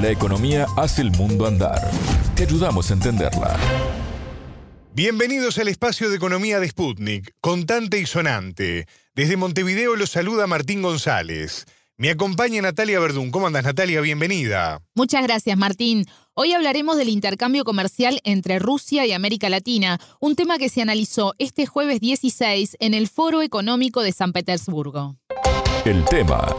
La economía hace el mundo andar. Te ayudamos a entenderla. Bienvenidos al espacio de economía de Sputnik, contante y sonante. Desde Montevideo los saluda Martín González. Me acompaña Natalia Verdún. ¿Cómo andas, Natalia? Bienvenida. Muchas gracias, Martín. Hoy hablaremos del intercambio comercial entre Rusia y América Latina, un tema que se analizó este jueves 16 en el Foro Económico de San Petersburgo. El tema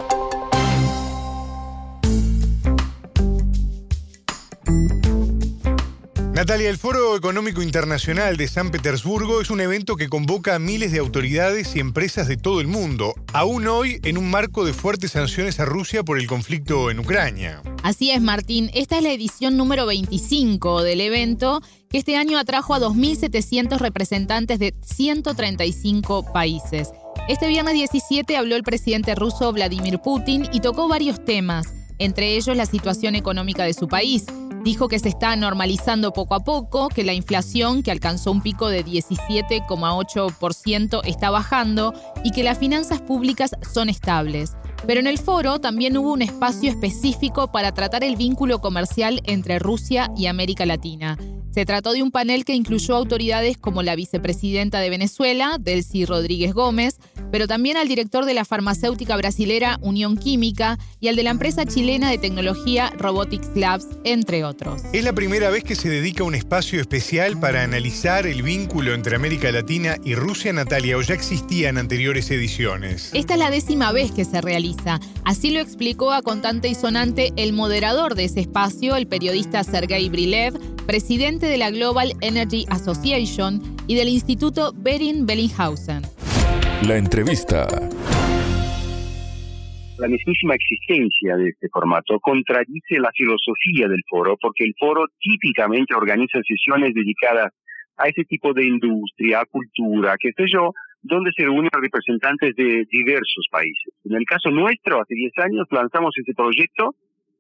Natalia, el Foro Económico Internacional de San Petersburgo es un evento que convoca a miles de autoridades y empresas de todo el mundo, aún hoy en un marco de fuertes sanciones a Rusia por el conflicto en Ucrania. Así es, Martín. Esta es la edición número 25 del evento, que este año atrajo a 2.700 representantes de 135 países. Este viernes 17 habló el presidente ruso Vladimir Putin y tocó varios temas, entre ellos la situación económica de su país Dijo que se está normalizando poco a poco, que la inflación, que alcanzó un pico de 17,8%, está bajando y que las finanzas públicas son estables. Pero en el foro también hubo un espacio específico para tratar el vínculo comercial entre Rusia y América Latina. Se trató de un panel que incluyó autoridades como la vicepresidenta de Venezuela, Delcy Rodríguez Gómez, pero también al director de la farmacéutica brasilera Unión Química y al de la empresa chilena de tecnología Robotics Labs, entre otros. Es la primera vez que se dedica un espacio especial para analizar el vínculo entre América Latina y Rusia, Natalia, o ya existía en anteriores ediciones. Esta es la décima vez que se realiza. Así lo explicó a contante y sonante el moderador de ese espacio, el periodista Sergei Brilev, presidente de la Global Energy Association y del Instituto Berin Bellinghausen. La entrevista. La mismísima existencia de este formato contradice la filosofía del foro, porque el foro típicamente organiza sesiones dedicadas a ese tipo de industria, cultura, qué sé yo, donde se reúnen representantes de diversos países. En el caso nuestro, hace 10 años lanzamos ese proyecto,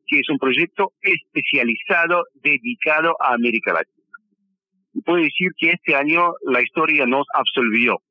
que es un proyecto especializado, dedicado a América Latina. Y puedo decir que este año la historia nos absolvió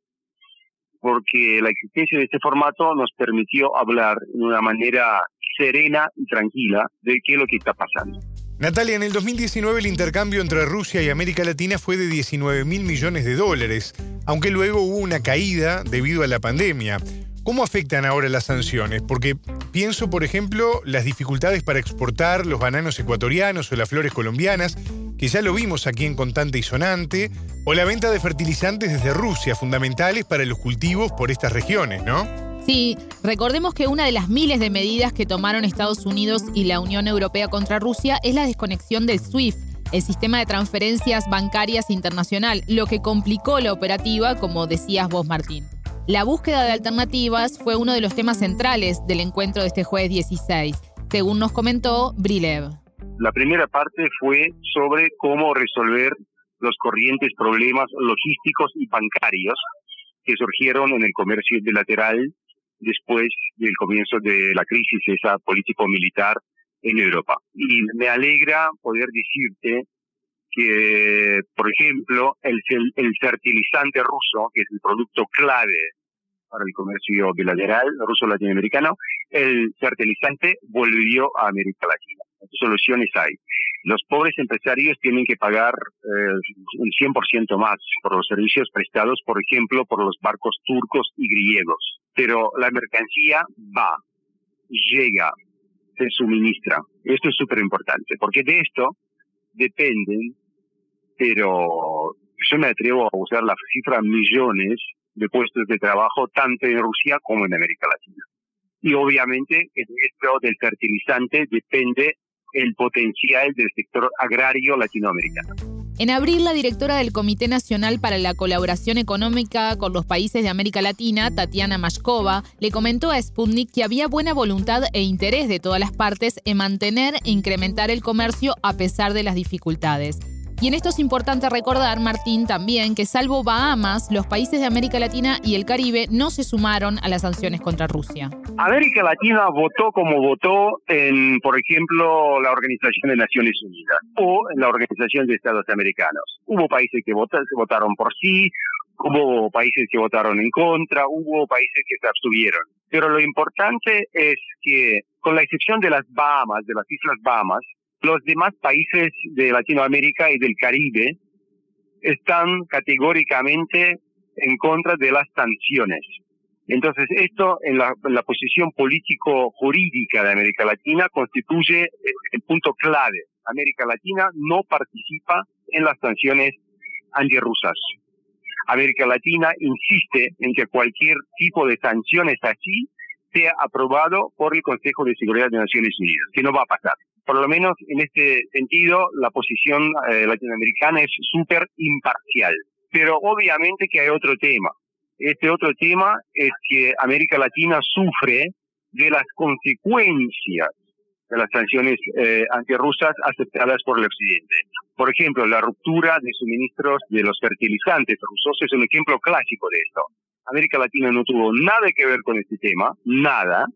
porque la existencia de este formato nos permitió hablar de una manera serena y tranquila de qué es lo que está pasando. Natalia, en el 2019 el intercambio entre Rusia y América Latina fue de 19 mil millones de dólares, aunque luego hubo una caída debido a la pandemia. ¿Cómo afectan ahora las sanciones? Porque pienso, por ejemplo, las dificultades para exportar los bananos ecuatorianos o las flores colombianas, que ya lo vimos aquí en Contante y Sonante, o la venta de fertilizantes desde Rusia, fundamentales para los cultivos por estas regiones, ¿no? Sí, recordemos que una de las miles de medidas que tomaron Estados Unidos y la Unión Europea contra Rusia es la desconexión del SWIFT, el sistema de transferencias bancarias internacional, lo que complicó la operativa, como decías vos, Martín. La búsqueda de alternativas fue uno de los temas centrales del encuentro de este jueves 16, según nos comentó Brilev. La primera parte fue sobre cómo resolver los corrientes problemas logísticos y bancarios que surgieron en el comercio bilateral después del comienzo de la crisis esa político-militar en Europa. Y me alegra poder decirte que, por ejemplo, el, el fertilizante ruso, que es el producto clave para el comercio bilateral ruso-latinoamericano, el fertilizante volvió a América Latina. Soluciones hay. Los pobres empresarios tienen que pagar eh, un 100% más por los servicios prestados, por ejemplo, por los barcos turcos y griegos. Pero la mercancía va, llega, se suministra. Esto es súper importante, porque de esto dependen, pero yo me atrevo a usar la cifra millones de puestos de trabajo tanto en Rusia como en América Latina. Y obviamente esto del fertilizante depende el potencial del sector agrario latinoamericano. En abril, la directora del Comité Nacional para la Colaboración Económica con los Países de América Latina, Tatiana Mashkova, le comentó a Sputnik que había buena voluntad e interés de todas las partes en mantener e incrementar el comercio a pesar de las dificultades. Y en esto es importante recordar, Martín, también que salvo Bahamas, los países de América Latina y el Caribe no se sumaron a las sanciones contra Rusia. América Latina votó como votó en, por ejemplo, la Organización de Naciones Unidas o en la Organización de Estados Americanos. Hubo países que votaron por sí, hubo países que votaron en contra, hubo países que se abstuvieron. Pero lo importante es que, con la excepción de las Bahamas, de las Islas Bahamas, Los demás países de Latinoamérica y del Caribe están categóricamente en contra de las sanciones. Entonces, esto en la, posición político-jurídica de América Latina constituye el, punto clave. América Latina no participa en las sanciones antirrusas. América Latina insiste en que cualquier tipo de sanciones así sea aprobado por el Consejo de Seguridad de Naciones Unidas, que no va a pasar. Por lo menos en este sentido, la posición eh, latinoamericana es súper imparcial. Pero obviamente que hay otro tema. Este otro tema es que América Latina sufre de las consecuencias de las sanciones eh, antirrusas aceptadas por el Occidente. Por ejemplo, la ruptura de suministros de los fertilizantes rusos es un ejemplo clásico de esto. América Latina no tuvo nada que ver con este tema, nada,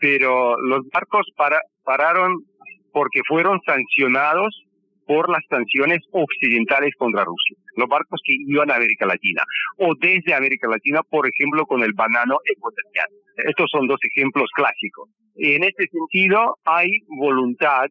pero los barcos pararon porque fueron sancionados por las sanciones occidentales contra Rusia, los barcos que iban a América Latina, o desde América Latina, por ejemplo, con el banano ecuatoriano. Estos son dos ejemplos clásicos. En este sentido, hay voluntad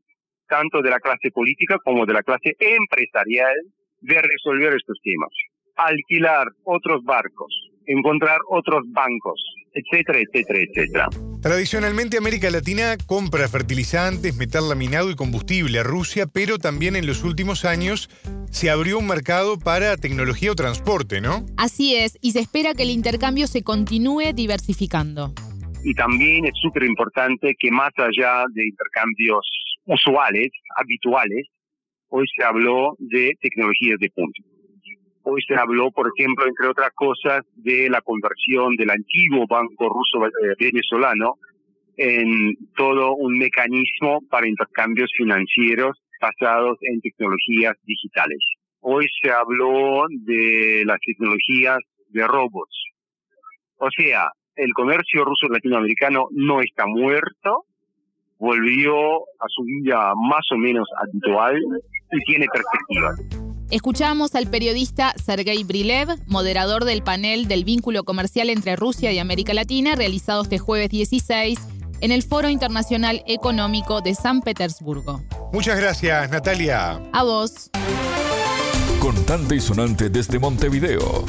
tanto de la clase política como de la clase empresarial de resolver estos temas. Alquilar otros barcos, encontrar otros bancos, etcétera, etcétera, etcétera. Tradicionalmente América Latina compra fertilizantes, metal laminado y combustible a Rusia, pero también en los últimos años se abrió un mercado para tecnología o transporte, ¿no? Así es, y se espera que el intercambio se continúe diversificando. Y también es súper importante que más allá de intercambios usuales, habituales, hoy se habló de tecnologías de punta. Hoy se habló, por ejemplo, entre otras cosas, de la conversión del antiguo banco ruso eh, venezolano en todo un mecanismo para intercambios financieros basados en tecnologías digitales. Hoy se habló de las tecnologías de robots. O sea, el comercio ruso latinoamericano no está muerto, volvió a su vida más o menos habitual y tiene perspectivas. Escuchamos al periodista Sergei Brilev, moderador del panel del vínculo comercial entre Rusia y América Latina, realizado este jueves 16 en el Foro Internacional Económico de San Petersburgo. Muchas gracias, Natalia. A vos. Contante y sonante desde Montevideo.